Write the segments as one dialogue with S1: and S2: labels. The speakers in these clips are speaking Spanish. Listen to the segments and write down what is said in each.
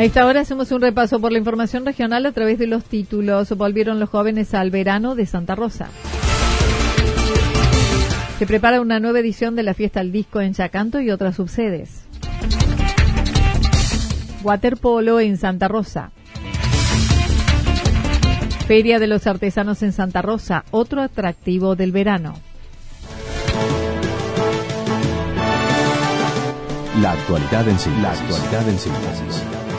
S1: A esta hora hacemos un repaso por la información regional a través de los títulos. Volvieron los jóvenes al verano de Santa Rosa. Se prepara una nueva edición de la fiesta al disco en Chacanto y otras subsedes. Waterpolo en Santa Rosa. Feria de los Artesanos en Santa Rosa, otro atractivo del verano.
S2: La actualidad en síntesis. La actualidad en síntesis.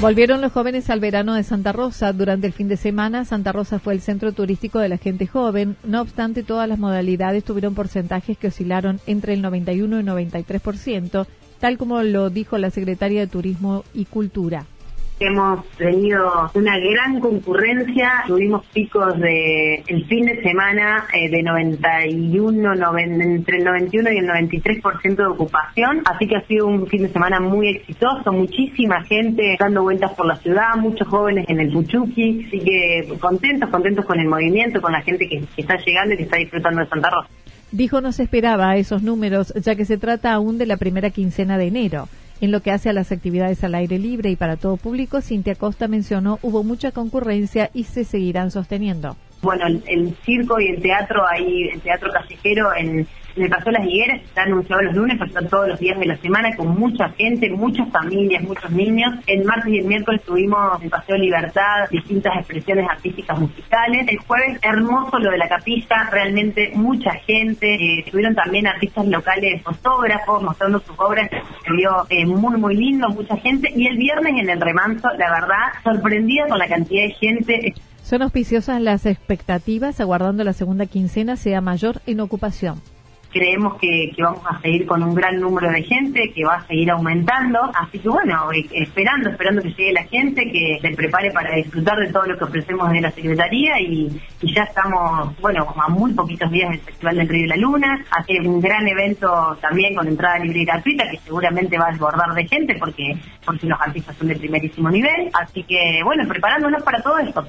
S1: Volvieron los jóvenes al verano de Santa Rosa. Durante el fin de semana, Santa Rosa fue el centro turístico de la gente joven. No obstante, todas las modalidades tuvieron porcentajes que oscilaron entre el 91 y 93%, tal como lo dijo la secretaria de Turismo y Cultura.
S3: Hemos tenido una gran concurrencia, tuvimos picos de el fin de semana eh, de 91, entre el 91 y el 93% de ocupación, así que ha sido un fin de semana muy exitoso, muchísima gente dando vueltas por la ciudad, muchos jóvenes en el Puchuqui, así que contentos, contentos con el movimiento, con la gente que, que está llegando y que está disfrutando de Santa Rosa.
S1: Dijo no se esperaba esos números, ya que se trata aún de la primera quincena de enero. En lo que hace a las actividades al aire libre y para todo público, Cintia Costa mencionó hubo mucha concurrencia y se seguirán sosteniendo.
S3: Bueno, el, circo y el teatro, ahí, el teatro callejero en, el Paseo Las Higueras está anunciado los lunes, pero está todos los días de la semana con mucha gente, muchas familias, muchos niños. El martes y el miércoles tuvimos el Paseo Libertad distintas expresiones artísticas musicales. El jueves hermoso lo de la capilla, realmente mucha gente. Eh, estuvieron también artistas locales, fotógrafos mostrando sus obras. Se vio eh, muy, muy lindo, mucha gente. Y el viernes en el remanso, la verdad, sorprendida con la cantidad de gente.
S1: Son auspiciosas las expectativas, aguardando la segunda quincena sea mayor en ocupación
S3: creemos que, vamos a seguir con un gran número de gente, que va a seguir aumentando. Así que bueno, eh, esperando, esperando que llegue la gente, que se prepare para disfrutar de todo lo que ofrecemos desde la Secretaría y, ya estamos, bueno, a muy poquitos días del Festival del Río de la Luna. Hace un gran evento también con entrada libre y gratuita que seguramente va a desbordar de gente porque, porque los artistas son de primerísimo nivel. Así que bueno, preparándonos para todo esto.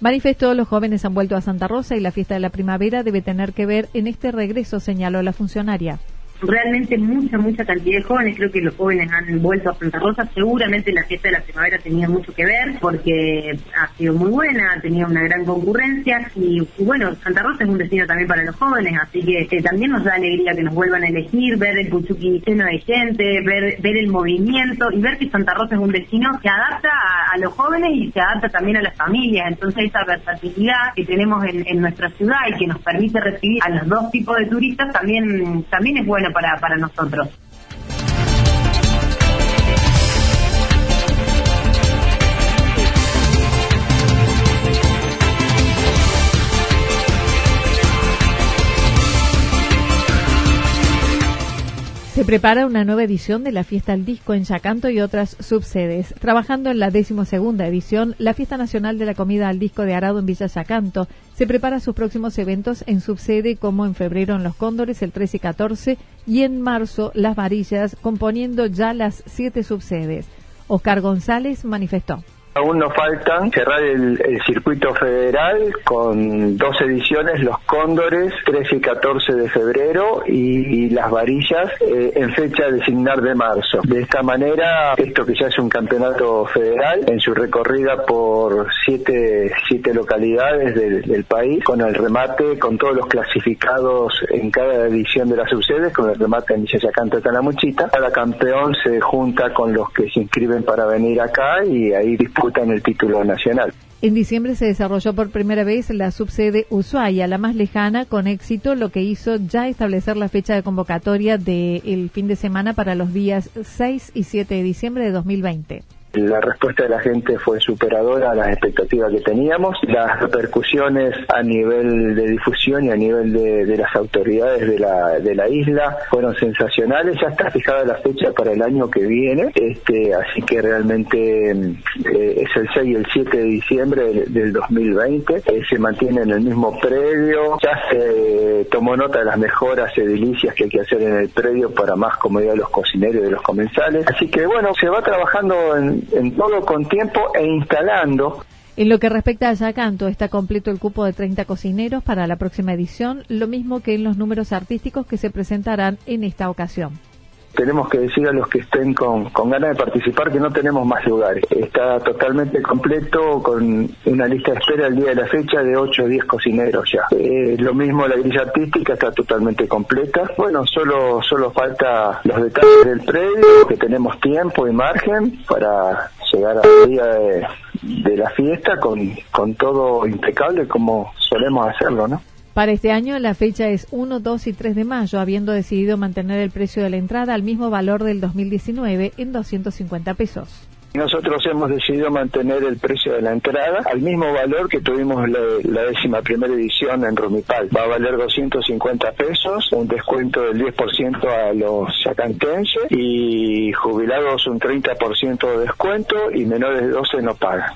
S1: Manifestó los jóvenes han vuelto a Santa Rosa y la fiesta de la primavera debe tener que ver en este regreso, señaló la funcionaria
S3: realmente mucha, mucha cantidad de jóvenes. Creo que los jóvenes han vuelto a Santa Rosa. Seguramente la fiesta de la primavera tenía mucho que ver porque ha sido muy buena, ha tenido una gran concurrencia. Y, bueno, Santa Rosa es un destino también para los jóvenes, así que eh, también nos da alegría que nos vuelvan a elegir, ver el Puchuqui lleno de gente, ver, ver el movimiento y ver que Santa Rosa es un destino que adapta a, los jóvenes y se adapta también a las familias. Entonces, esa versatilidad que tenemos en, en nuestra ciudad y que nos permite recibir a los dos tipos de turistas también, también es bueno para, para nosotros.
S1: Prepara una nueva edición de la Fiesta al Disco en Yacanto y otras subsedes. Trabajando en la decimosegunda edición, la Fiesta Nacional de la Comida al Disco de Arado en Villa Yacanto se prepara sus próximos eventos en subsede como en febrero en Los Cóndores el 13 y 14 y en marzo Las Varillas, componiendo ya las siete subsedes. Oscar González manifestó.
S4: Aún nos faltan cerrar el, circuito federal con dos ediciones, los Cóndores, 13 y 14 de febrero y, las varillas eh, en fecha designar de marzo. De esta manera, esto que ya es un campeonato federal, en su recorrida por siete, siete localidades del, país, con el remate, con todos los clasificados en cada edición de las subsedes, con el remate en Villa Yacanto Calamuchita, cada campeón se junta con los que se inscriben para venir acá y ahí disputa en
S1: diciembre se desarrolló por primera vez la subsede Ushuaia, la más lejana, con éxito, lo que hizo ya establecer la fecha de convocatoria del fin de semana para los días 6 y 7 de diciembre de 2020.
S4: La respuesta de la gente fue superadora a las expectativas que teníamos. Las repercusiones a nivel de difusión y a nivel de, las autoridades de la, de la isla fueron sensacionales. Ya está fijada la fecha para el año que viene, este, así que realmente eh, es el 6 y el 7 de diciembre del, 2020. Eh, se mantiene en el mismo predio. Ya se tomó nota de las mejoras edilicias que hay que hacer en el predio para más comodidad de los cocineros y de los comensales. Así que bueno, se va trabajando en en, todo con tiempo e instalando.
S1: En lo que respecta a Yacanto, está completo el cupo de 30 cocineros para la próxima edición, lo mismo que en los números artísticos que se presentarán en esta ocasión
S4: tenemos que decir a los que estén con, ganas de participar que no tenemos más lugares. Está totalmente completo con una lista de espera al día de la fecha de 8 o 10 cocineros ya. Eh, lo mismo la grilla artística está totalmente completa. Bueno, solo, solo falta los detalles del predio, que tenemos tiempo y margen para llegar al día de, de la fiesta con, con todo impecable como solemos hacerlo, ¿no?
S1: Para este año la fecha es 1, 2 y 3 de mayo, habiendo decidido mantener el precio de la entrada al mismo valor del 2019 en 250 pesos.
S4: Nosotros hemos decidido mantener el precio de la entrada al mismo valor que tuvimos la, décima primera edición en Rumipal. Va a valer 250 pesos, un descuento del 10% a los sacantenses y jubilados un 30% de descuento y menores de 12 no pagan.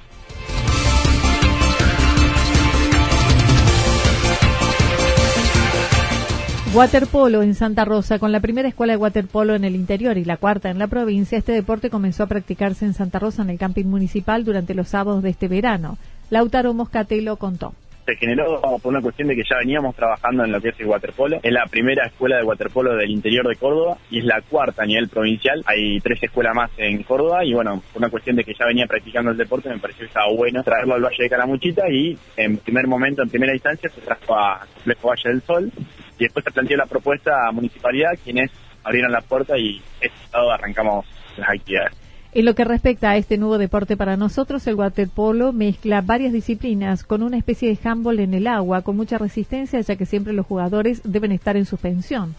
S1: Waterpolo en Santa Rosa, con la primera escuela de waterpolo en el interior y la cuarta en la provincia, este deporte comenzó a practicarse en Santa Rosa en el camping municipal durante los sábados de este verano. Lautaro Moscatelo contó
S5: se generó por una cuestión de que ya veníamos trabajando en lo que es el waterpolo. Es la primera escuela de waterpolo del interior de Córdoba y es la cuarta a nivel provincial. Hay tres escuelas más en Córdoba y bueno, por una cuestión de que ya venía practicando el deporte me pareció que estaba bueno traerlo al Valle de Caramuchita y en primer momento, en primera instancia, se trajo a Complejo Valle del Sol y después se planteó la propuesta a Municipalidad, quienes abrieron la puerta y este arrancamos las actividades.
S1: En lo que respecta a este nuevo deporte para nosotros, el waterpolo mezcla varias disciplinas con una especie de handball en el agua con mucha resistencia ya que siempre los jugadores deben estar en suspensión.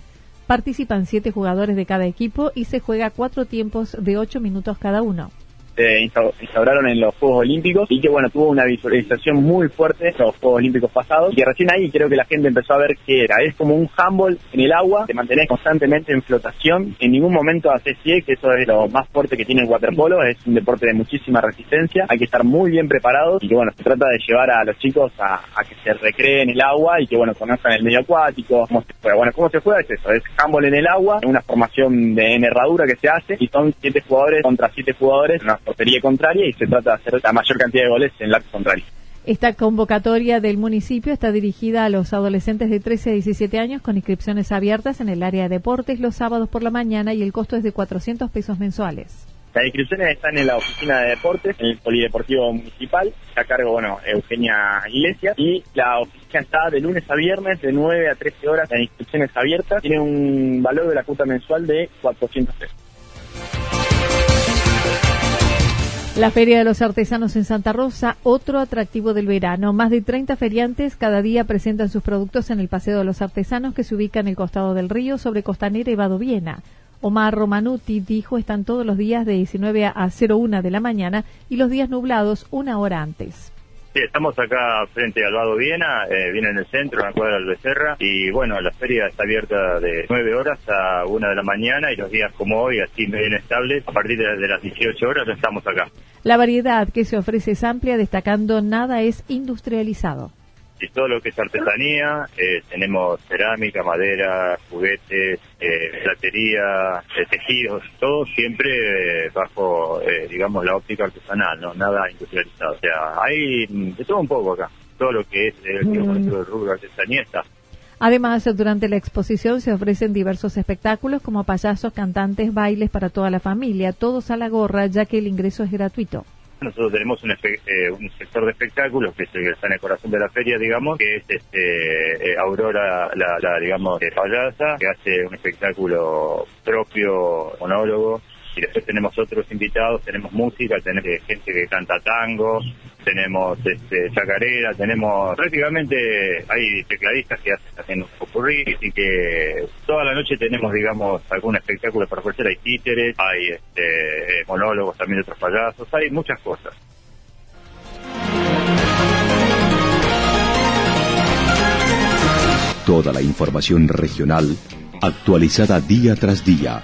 S1: Participan siete jugadores de cada equipo y se juega cuatro tiempos de ocho minutos cada uno
S5: se instauraron en los Juegos Olímpicos y que bueno, tuvo una visualización muy fuerte en los Juegos Olímpicos pasados y que recién ahí creo que la gente empezó a ver qué era. Es como un handball en el agua, te mantenés constantemente en flotación, en ningún momento haces pie, que eso es lo más fuerte que tiene el waterpolo, es un deporte de muchísima resistencia, hay que estar muy bien preparados y que bueno, se trata de llevar a los chicos a, que se recreen el agua y que bueno, conozcan el medio acuático, cómo se juega. Bueno, ¿cómo se juega? Es eso, es handball en el agua, una formación de herradura que se hace y son siete jugadores contra siete jugadores, portería contraria y se trata de hacer la mayor cantidad de goles en la contraria.
S1: Esta convocatoria del municipio está dirigida a los adolescentes de 13 a 17 años con inscripciones abiertas en el área de deportes los sábados por la mañana y el costo es de 400 pesos mensuales.
S5: Las inscripciones están en la oficina de deportes, en el Polideportivo Municipal, a cargo, bueno, Eugenia Iglesias, y la oficina está de lunes a viernes, de 9 a 13 horas, las inscripciones abiertas, tiene un valor de la cuota mensual de 400 pesos.
S1: La Feria de los Artesanos en Santa Rosa, otro atractivo del verano. Más de 30 feriantes cada día presentan sus productos en el Paseo de los Artesanos que se ubica en el costado del río sobre Costanera y Badoviena. Omar Romanuti dijo están todos los días de 19 a 01 de la mañana y los días nublados una hora antes
S6: Sí, estamos acá frente al Vado Viena, eh, viene en el centro, en la cuadra del Becerra, y bueno, la feria está abierta de 9 horas a 1 de la mañana y los días como hoy, así medio inestables, a partir de, las 18 horas estamos acá.
S1: La variedad que se ofrece es amplia, destacando nada es industrializado
S6: y todo lo que es artesanía, eh, tenemos cerámica, madera, juguetes, eh, platería, eh, tejidos, todo siempre bajo, digamos, la óptica artesanal, no nada industrializado. O sea, hay de todo un poco acá, todo lo que es el mm. rubro artesanía está.
S1: Además, durante la exposición se ofrecen diversos espectáculos como payasos, cantantes, bailes para toda la familia, todos a la gorra, ya que el ingreso es gratuito.
S6: Nosotros tenemos un, eh, un, sector de espectáculos que, está en el corazón de la feria, digamos, que es este eh, Aurora, la, digamos, eh, payasa, que hace un espectáculo propio, monólogo, y después tenemos otros invitados, tenemos música, tenemos gente que canta tango, tenemos este, chacarera, tenemos prácticamente hay tecladistas que hacen, haciendo un popurrí y que toda la noche tenemos digamos algún espectáculo para ofrecer, hay títeres, hay este, eh, monólogos también de otros payasos, hay muchas cosas.
S2: Toda la información regional actualizada día tras día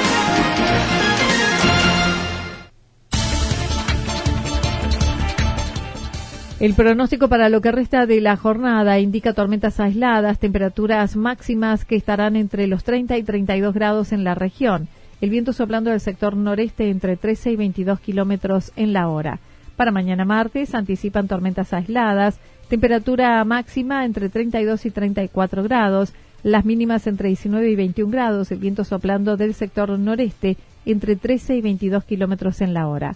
S1: El pronóstico para lo que resta de la jornada indica tormentas aisladas, temperaturas máximas que estarán entre los 30 y 32 grados en la región. El viento soplando del sector noreste entre 13 y 22 kilómetros en la hora. Para mañana martes anticipan tormentas aisladas, temperatura máxima entre 32 y 34 grados, las mínimas entre 19 y 21 grados, el viento soplando del sector noreste entre 13 y 22 kilómetros en la hora.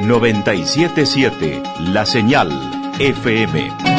S2: 977 La Señal FM.